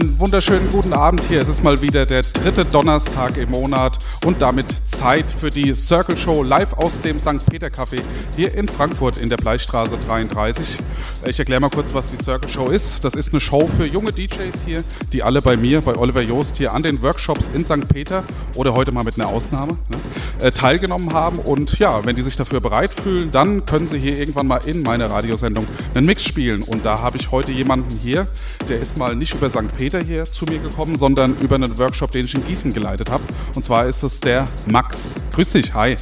Einen wunderschönen guten Abend hier. Es ist mal wieder der dritte Donnerstag im Monat und damit Zeit für die Circle Show live aus dem St. Peter Café hier in Frankfurt in der Bleichstraße 33. Ich erkläre mal kurz, was die Circle Show ist. Das ist eine Show für junge DJs hier, die alle bei mir, bei Oliver Joost hier an den Workshops in St. Peter oder heute mal mit einer Ausnahme ne, äh, teilgenommen haben. Und ja, wenn die sich dafür bereit fühlen, dann können sie hier irgendwann mal in meiner Radiosendung einen Mix spielen. Und da habe ich heute jemanden hier, der ist mal nicht über St. Peter hier zu mir gekommen, sondern über einen Workshop, den ich in Gießen geleitet habe. Und zwar ist es der Max. Grüß dich, hi.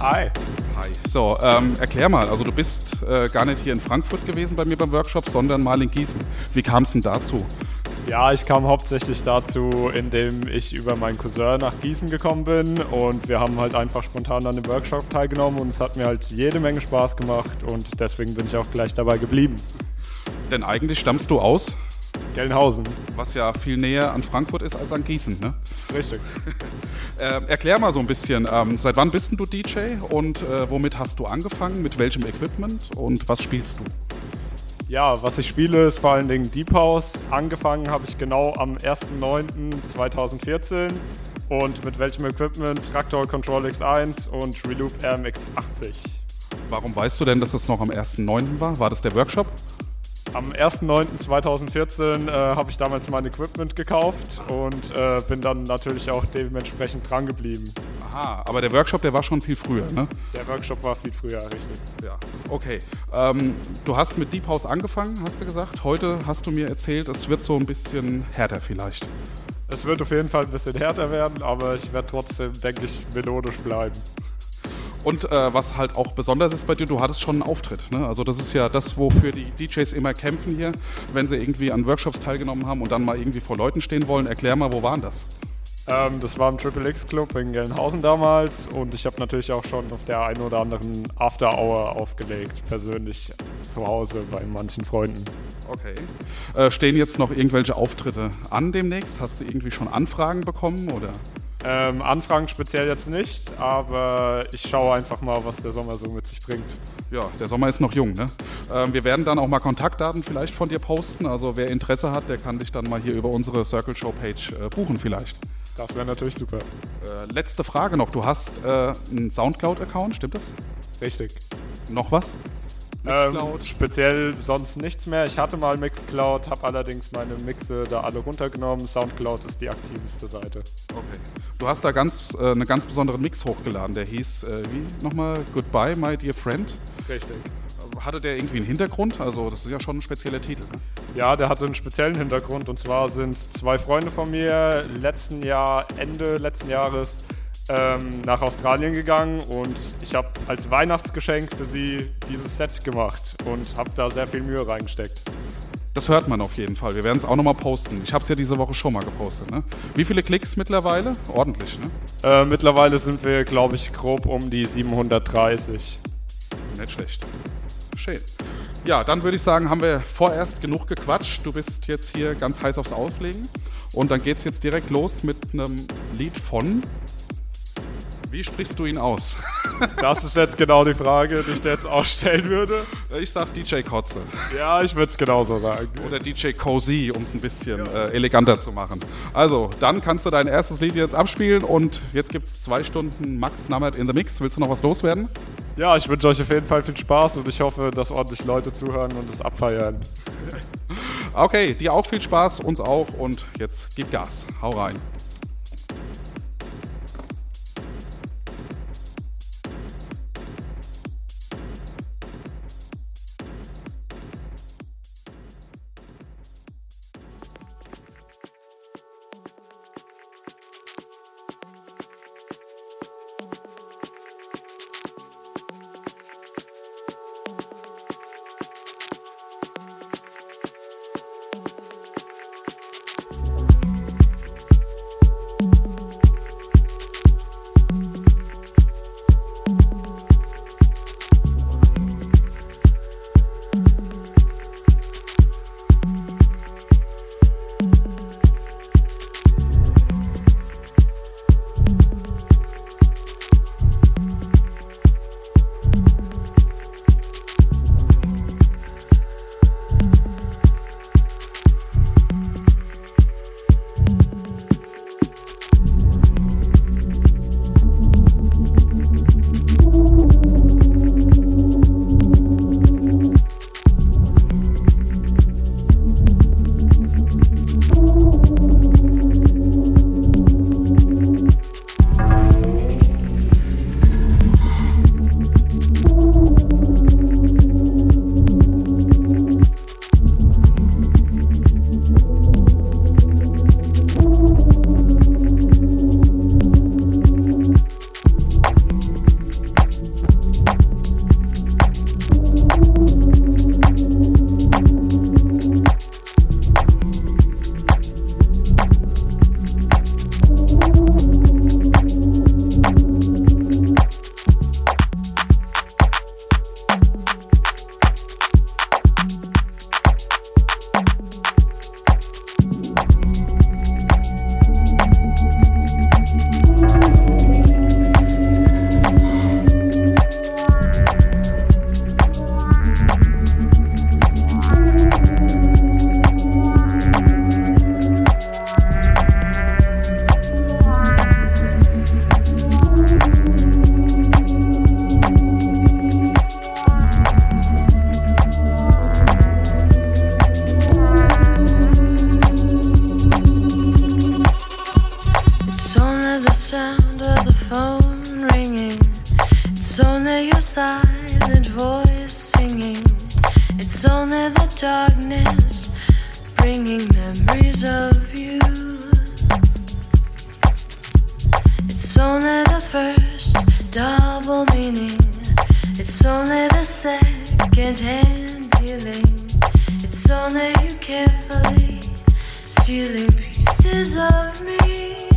Hi. Hi. So, ähm, erklär mal, also du bist äh, gar nicht hier in Frankfurt gewesen bei mir beim Workshop, sondern mal in Gießen. Wie kam es denn dazu? Ja, ich kam hauptsächlich dazu, indem ich über meinen Cousin nach Gießen gekommen bin und wir haben halt einfach spontan an dem Workshop teilgenommen und es hat mir halt jede Menge Spaß gemacht und deswegen bin ich auch gleich dabei geblieben. Denn eigentlich stammst du aus, Gelnhausen. was ja viel näher an Frankfurt ist als an Gießen, ne? Richtig. Ähm, erklär mal so ein bisschen, ähm, seit wann bist du DJ und äh, womit hast du angefangen, mit welchem Equipment und was spielst du? Ja, was ich spiele, ist vor allen Dingen Deep House. Angefangen habe ich genau am 1.9.2014 und mit welchem Equipment? Traktor Control X1 und Reloop RMX 80. Warum weißt du denn, dass das noch am 1.9. war? War das der Workshop? Am 1.9.2014 äh, habe ich damals mein Equipment gekauft und äh, bin dann natürlich auch dementsprechend dran geblieben. Aha, aber der Workshop, der war schon viel früher, ne? Der Workshop war viel früher, richtig. Ja. Okay. Ähm, du hast mit Deep House angefangen, hast du gesagt. Heute hast du mir erzählt, es wird so ein bisschen härter vielleicht. Es wird auf jeden Fall ein bisschen härter werden, aber ich werde trotzdem, denke ich, melodisch bleiben. Und äh, was halt auch besonders ist bei dir, du hattest schon einen Auftritt. Ne? Also das ist ja das, wofür die DJs immer kämpfen hier, wenn sie irgendwie an Workshops teilgenommen haben und dann mal irgendwie vor Leuten stehen wollen. Erklär mal, wo waren das? Ähm, das war im Triple X Club in Gelnhausen damals und ich habe natürlich auch schon auf der einen oder anderen After Hour aufgelegt, persönlich zu Hause bei manchen Freunden. Okay. Äh, stehen jetzt noch irgendwelche Auftritte an demnächst? Hast du irgendwie schon Anfragen bekommen oder? Ähm, Anfragen speziell jetzt nicht, aber ich schaue einfach mal, was der Sommer so mit sich bringt. Ja, der Sommer ist noch jung, ne? Ähm, wir werden dann auch mal Kontaktdaten vielleicht von dir posten. Also wer Interesse hat, der kann dich dann mal hier über unsere Circle Show Page äh, buchen vielleicht. Das wäre natürlich super. Äh, letzte Frage noch. Du hast äh, einen Soundcloud-Account, stimmt das? Richtig. Noch was? Ähm, Mixcloud? speziell sonst nichts mehr. Ich hatte mal Mixcloud, habe allerdings meine Mixe da alle runtergenommen. Soundcloud ist die aktivste Seite. Okay. Du hast da ganz, äh, einen ganz besonderen Mix hochgeladen. Der hieß, äh, wie nochmal? Goodbye, my dear friend. Richtig. Hatte der irgendwie einen Hintergrund? Also, das ist ja schon ein spezieller Titel. Ne? Ja, der hatte einen speziellen Hintergrund und zwar sind zwei Freunde von mir letzten Jahr, Ende letzten Jahres, ähm, nach Australien gegangen und ich habe als Weihnachtsgeschenk für sie dieses Set gemacht und habe da sehr viel Mühe reingesteckt. Das hört man auf jeden Fall. Wir werden es auch nochmal posten. Ich habe es ja diese Woche schon mal gepostet. Ne? Wie viele Klicks mittlerweile? Ordentlich, ne? Äh, mittlerweile sind wir, glaube ich, grob um die 730. Nicht schlecht. Schön. Ja, dann würde ich sagen, haben wir vorerst genug gequatscht. Du bist jetzt hier ganz heiß aufs Auflegen. Und dann geht es jetzt direkt los mit einem Lied von. Wie sprichst du ihn aus? Das ist jetzt genau die Frage, die ich dir jetzt auch stellen würde. Ich sag DJ Kotze. Ja, ich würde es genauso sagen. Oder DJ Cozy, um es ein bisschen äh, eleganter zu machen. Also, dann kannst du dein erstes Lied jetzt abspielen und jetzt gibt es zwei Stunden Max Nammert in the Mix. Willst du noch was loswerden? Ja, ich wünsche euch auf jeden Fall viel Spaß und ich hoffe, dass ordentlich Leute zuhören und es abfeiern. Okay, dir auch viel Spaß, uns auch und jetzt gib Gas. Hau rein. It's only the first double meaning. It's only the second hand dealing. It's only you carefully stealing pieces of me.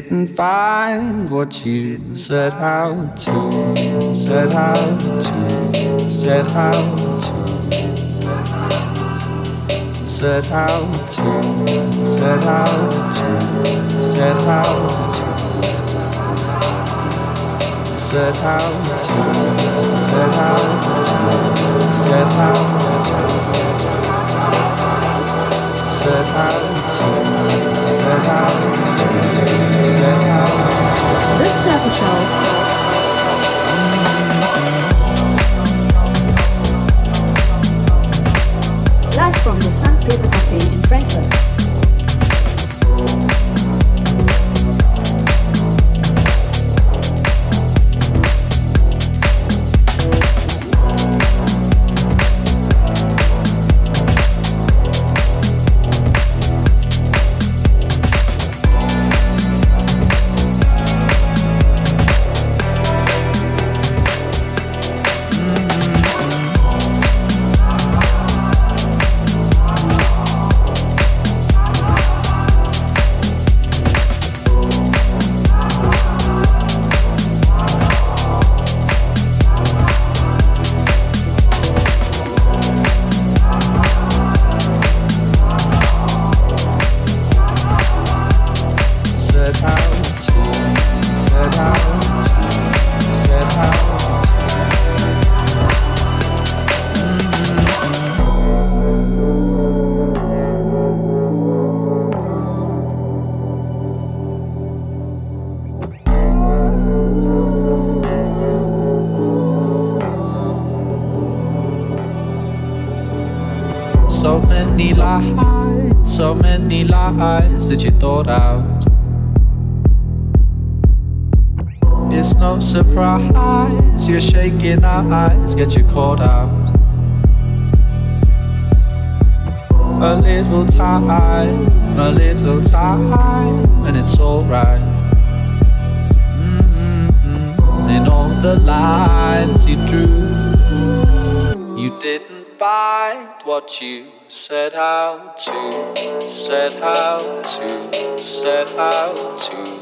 didn't find what you set out to, set out to, set out to, set out to, set out to, set out to set out to set out set out set out set out Show from the St. Peter Cafe in Frankfurt. Surprise you're shaking our eyes, get you caught out. A little time, a little time, and it's alright. Mm-hmm. In all the lines you drew, you didn't find what you set out to, set out to, set out to,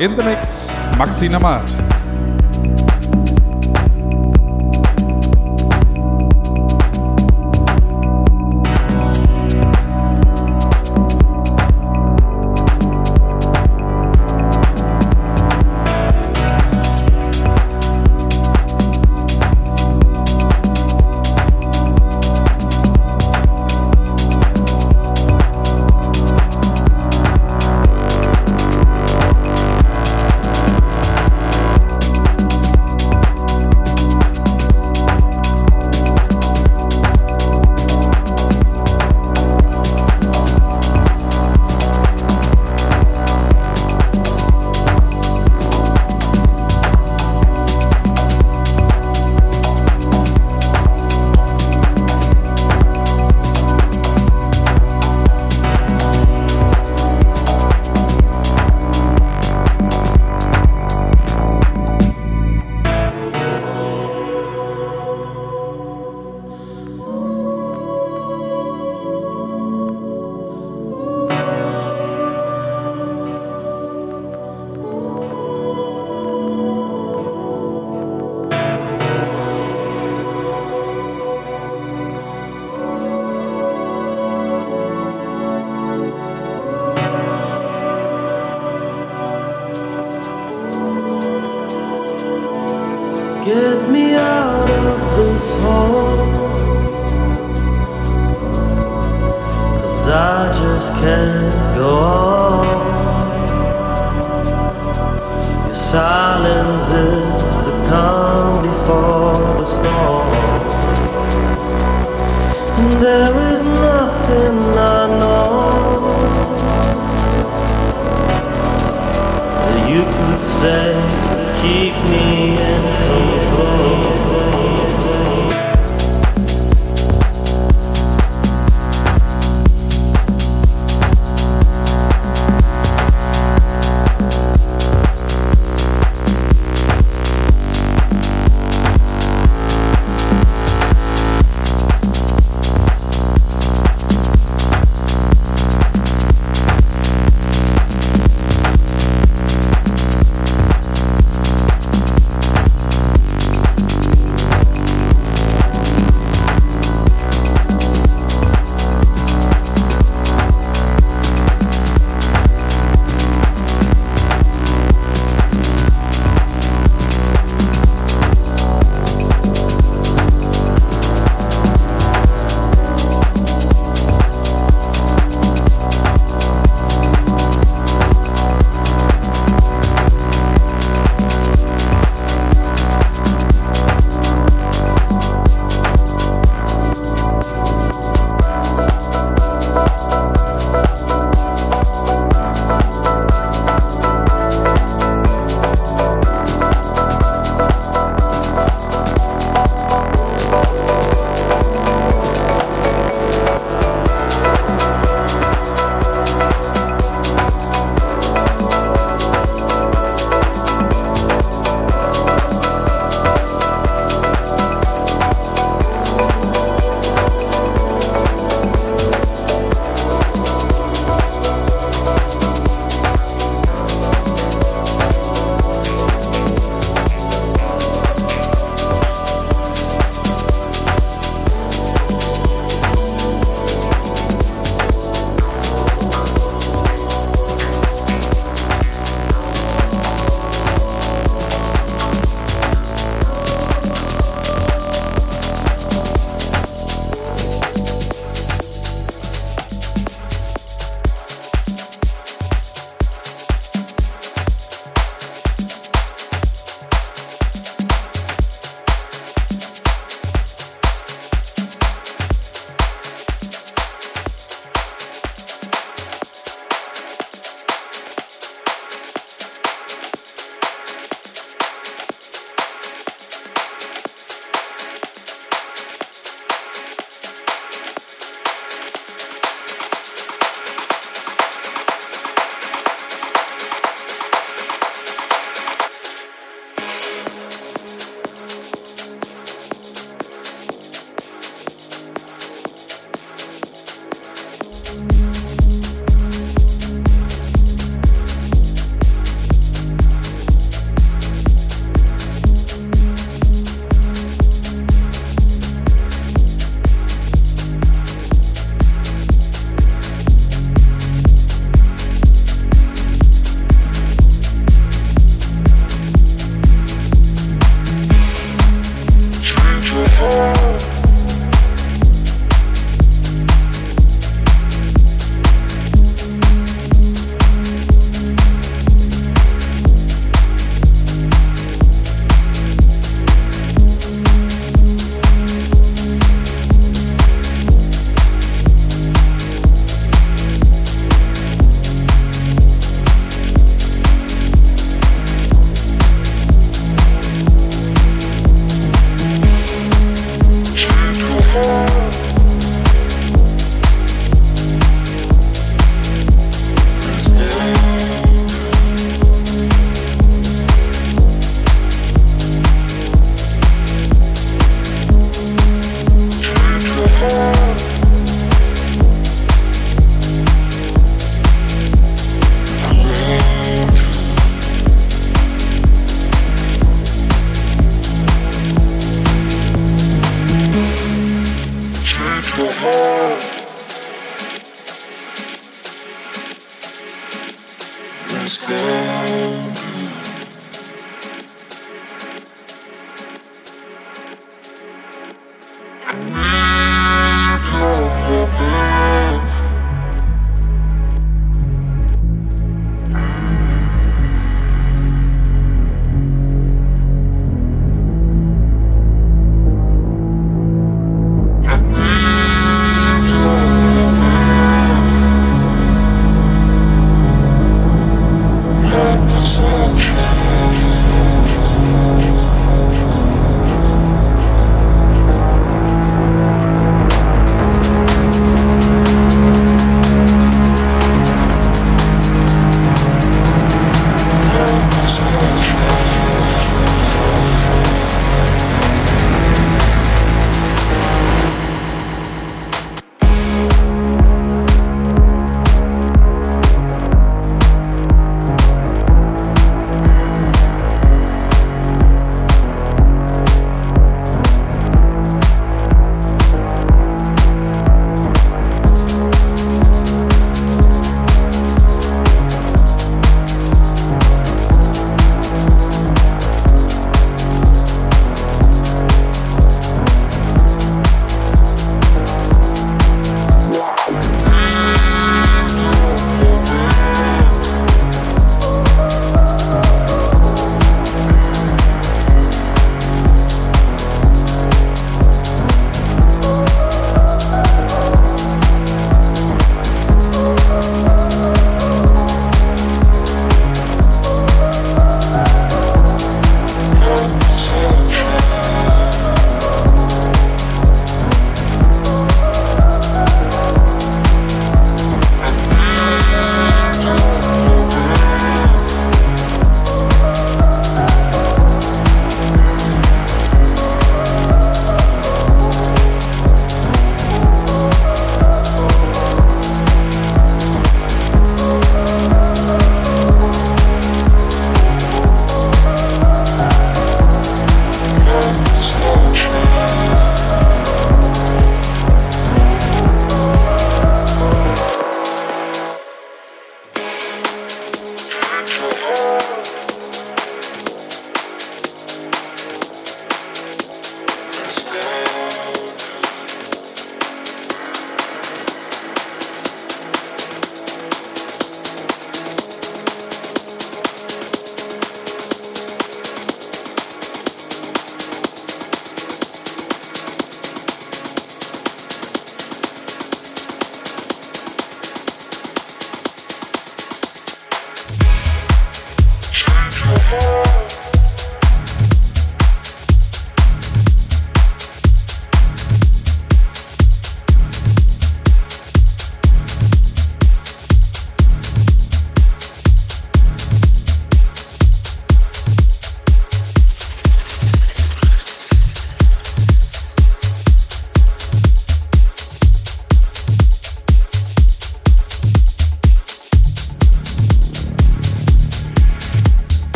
In the Mix. Maxi Namat.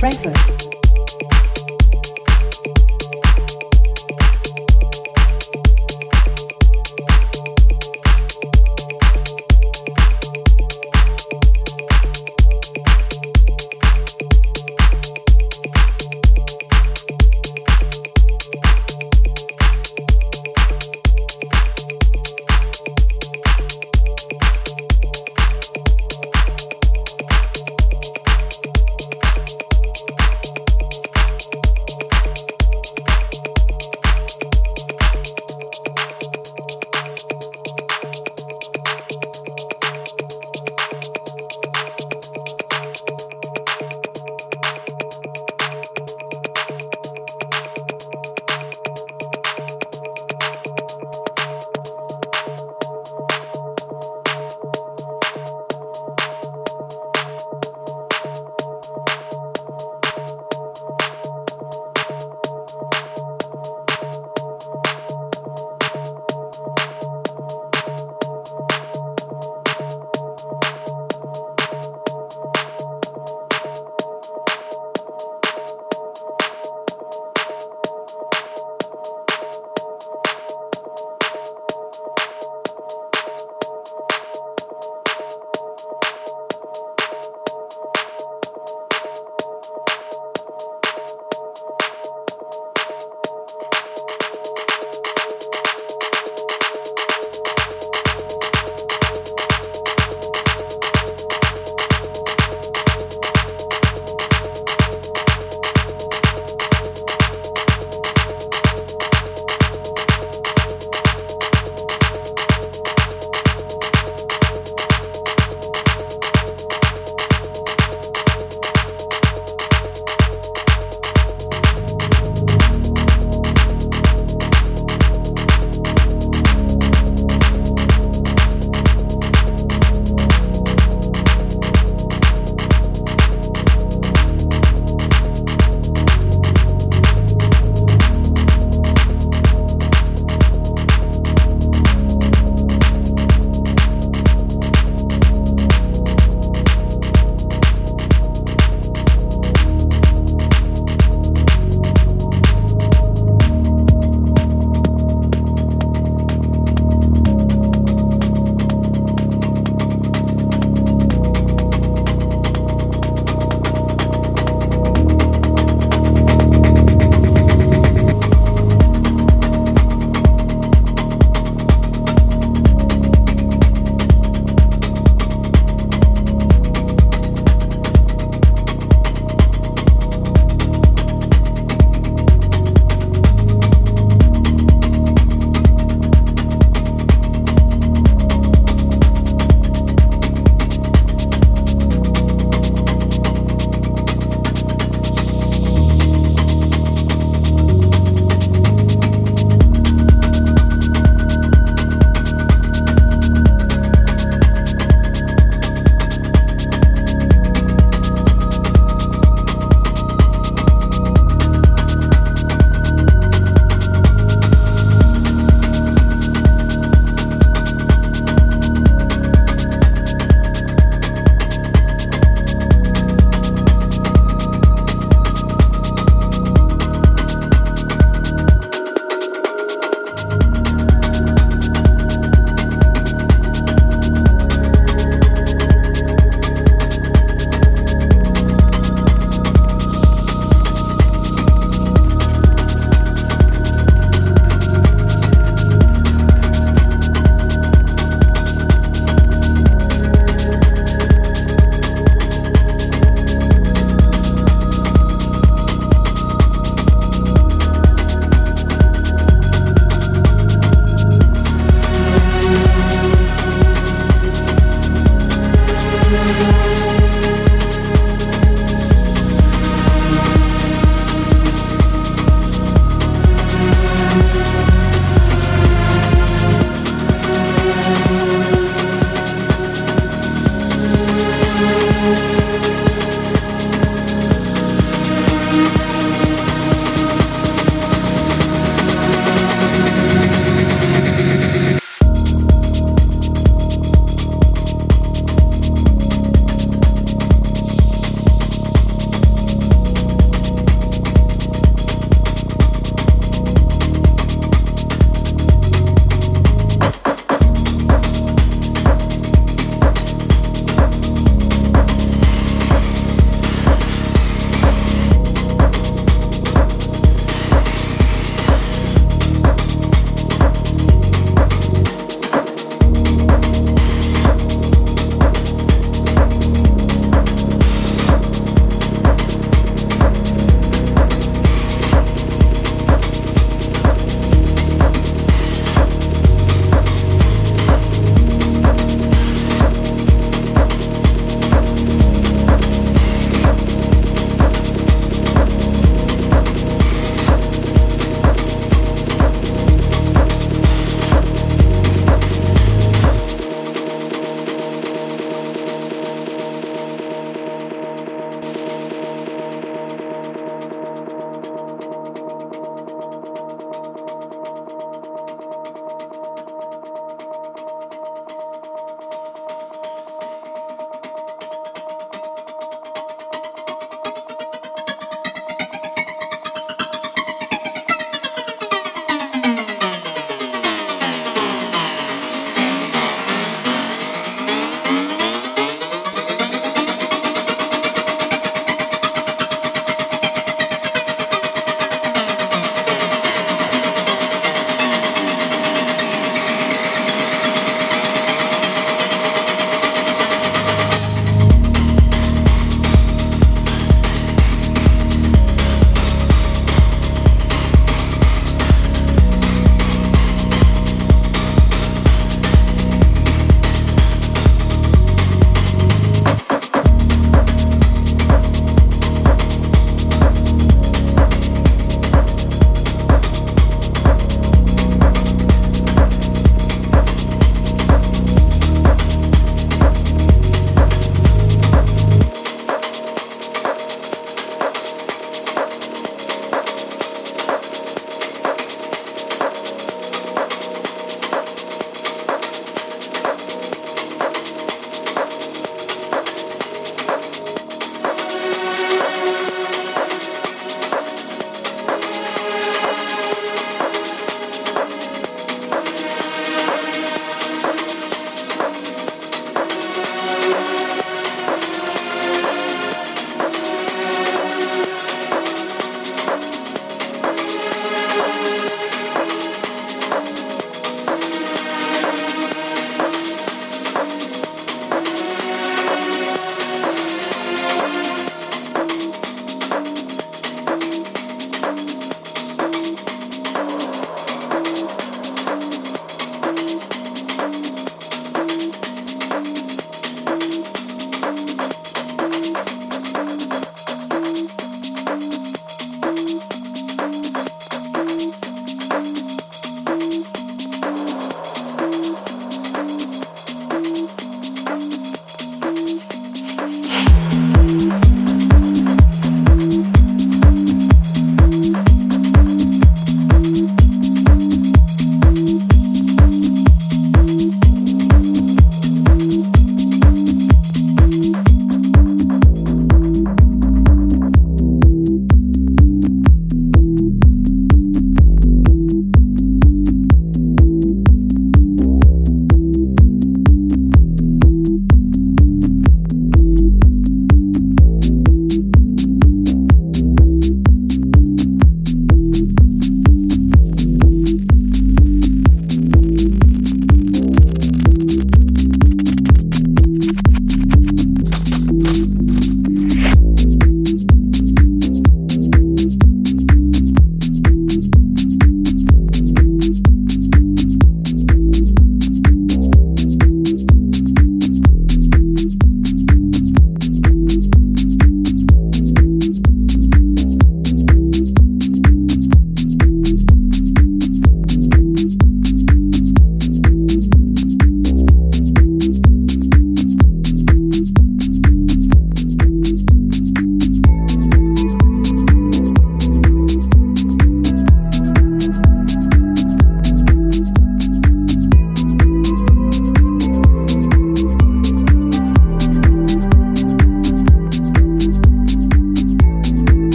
Frankfurt.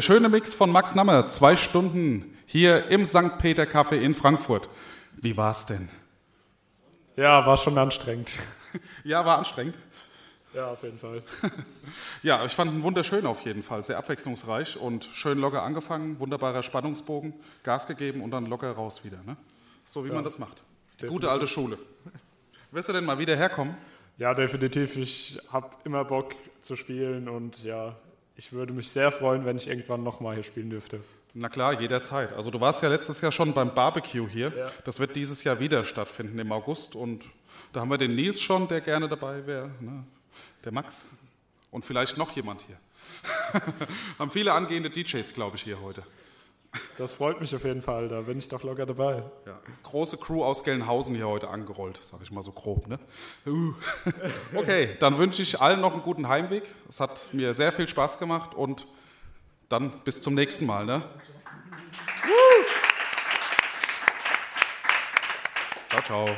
Der schöne Mix von Max Nammer. Zwei Stunden hier im St. Peter Café in Frankfurt. Wie war's denn? Ja, war schon anstrengend. Ja, war anstrengend. Ja, auf jeden Fall. Ja, ich fand ihn wunderschön auf jeden Fall, sehr abwechslungsreich und schön locker angefangen, wunderbarer Spannungsbogen, Gas gegeben und dann locker raus wieder. Ne? So wie man das macht. Die gute alte Schule. Wirst du denn mal wieder herkommen? Ja, definitiv. Ich habe immer Bock zu spielen und ja, ich würde mich sehr freuen, wenn ich irgendwann nochmal hier spielen dürfte. Na klar, jederzeit. Also du warst ja letztes Jahr schon beim Barbecue hier. Ja. Das wird dieses Jahr wieder stattfinden im August und da haben wir den Nils schon, der gerne dabei wäre. Ne? Der Max und vielleicht noch jemand hier. haben viele angehende DJs, glaube ich, hier heute. Das freut mich auf jeden Fall, da bin ich doch locker dabei. Ja, große Crew aus Gelnhausen hier heute angerollt, sage ich mal so grob. Ne? Uh. Okay, dann wünsche ich allen noch einen guten Heimweg. Es hat mir sehr viel Spaß gemacht und dann bis zum nächsten Mal. Ne? Ciao, ciao.